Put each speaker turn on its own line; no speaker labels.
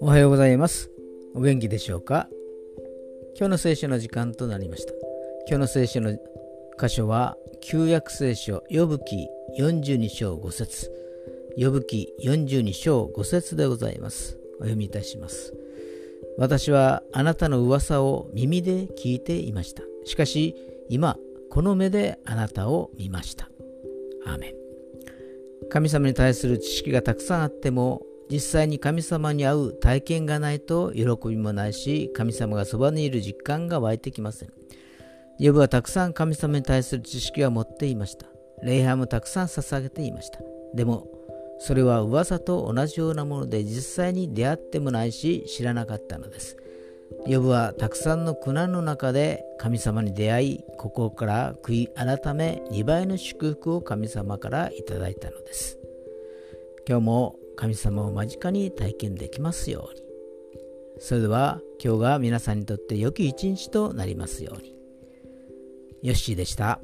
おはようございます。お元気でしょうか？今日の聖書の時間となりました。今日の聖書の箇所は旧約聖書呼ぶ記42章5節。呼ぶ記42章5節でございます。お読みいたします。私はあなたの噂を耳で聞いていました。しかし今この目であなたを見ました。アメン神様に対する知識がたくさんあっても実際に神様に会う体験がないと喜びもないし神様がそばにいる実感が湧いてきません。ヨブはたくさん神様に対する知識は持っていました。礼拝もたくさん捧げていました。でもそれは噂と同じようなもので実際に出会ってもないし知らなかったのです。ヨブはたくさんの苦難の中で神様に出会い、ここから悔い改め2倍の祝福を神様からいただいたのです。今日も神様を間近に体験できますように。それでは今日が皆さんにとって良き一日となりますように。ヨッシーでした。